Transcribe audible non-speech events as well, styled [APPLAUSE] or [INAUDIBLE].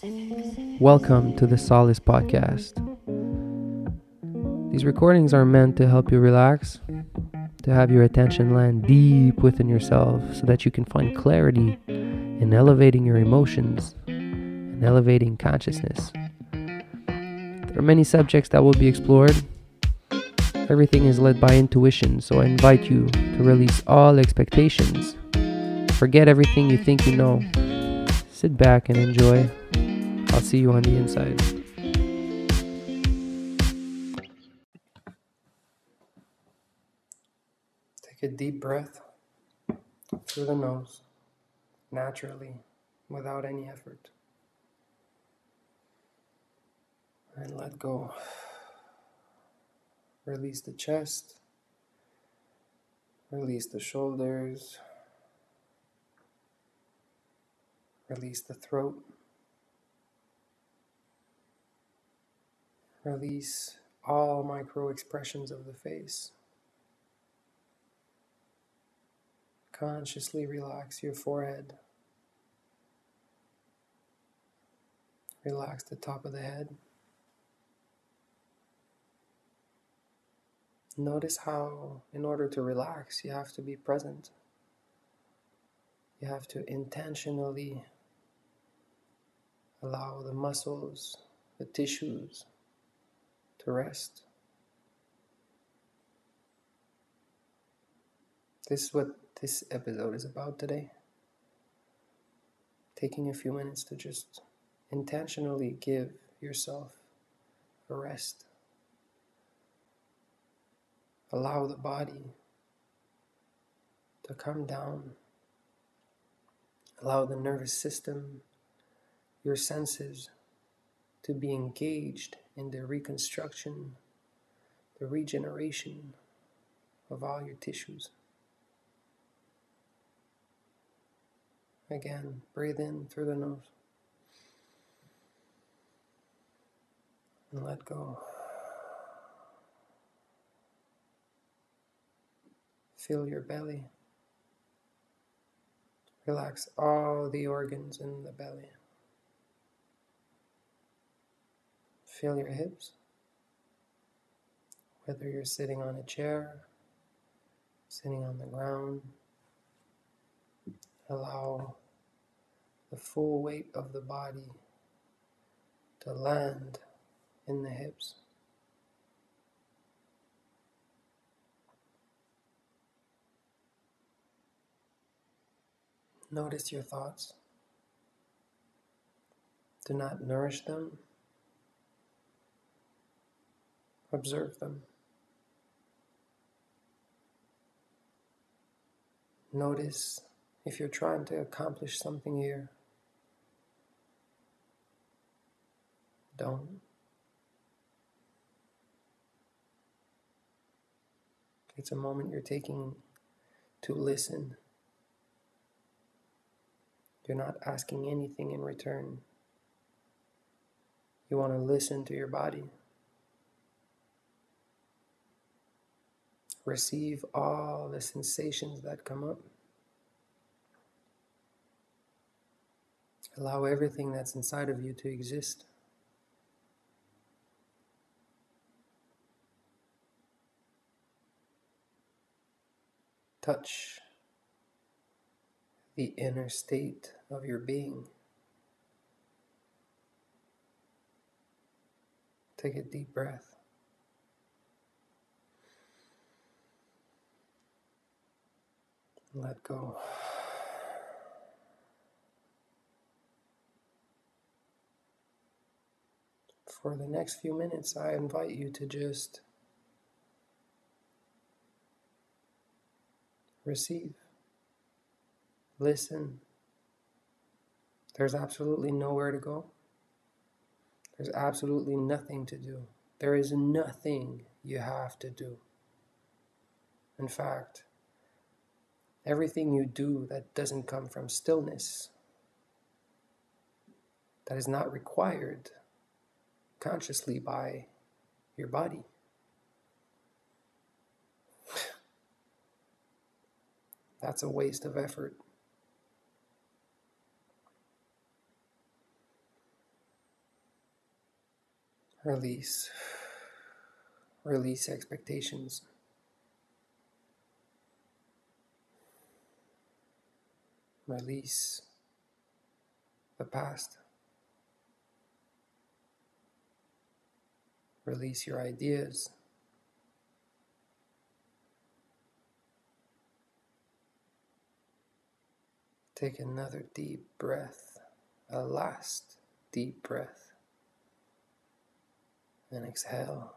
Welcome to the Solace Podcast. These recordings are meant to help you relax, to have your attention land deep within yourself so that you can find clarity in elevating your emotions and elevating consciousness. There are many subjects that will be explored. Everything is led by intuition, so I invite you to release all expectations. Forget everything you think you know. Sit back and enjoy. I'll see you on the inside. Take a deep breath through the nose, naturally, without any effort. And let go. Release the chest, release the shoulders, release the throat. Release all micro expressions of the face. Consciously relax your forehead. Relax the top of the head. Notice how, in order to relax, you have to be present. You have to intentionally allow the muscles, the tissues, to rest. This is what this episode is about today. Taking a few minutes to just intentionally give yourself a rest. Allow the body to come down. Allow the nervous system, your senses to be engaged in the reconstruction, the regeneration of all your tissues. Again, breathe in through the nose and let go. Feel your belly. Relax all the organs in the belly. Feel your hips. Whether you're sitting on a chair, sitting on the ground, allow the full weight of the body to land in the hips. Notice your thoughts. Do not nourish them Observe them. Notice if you're trying to accomplish something here. Don't. It's a moment you're taking to listen. You're not asking anything in return. You want to listen to your body. Receive all the sensations that come up. Allow everything that's inside of you to exist. Touch the inner state of your being. Take a deep breath. Let go. For the next few minutes, I invite you to just receive, listen. There's absolutely nowhere to go. There's absolutely nothing to do. There is nothing you have to do. In fact, everything you do that doesn't come from stillness, that is not required consciously by your body. [SIGHS] That's a waste of effort. Release. [SIGHS] Release expectations. Release the past. Release your ideas. Take another deep breath, a last deep breath, and exhale.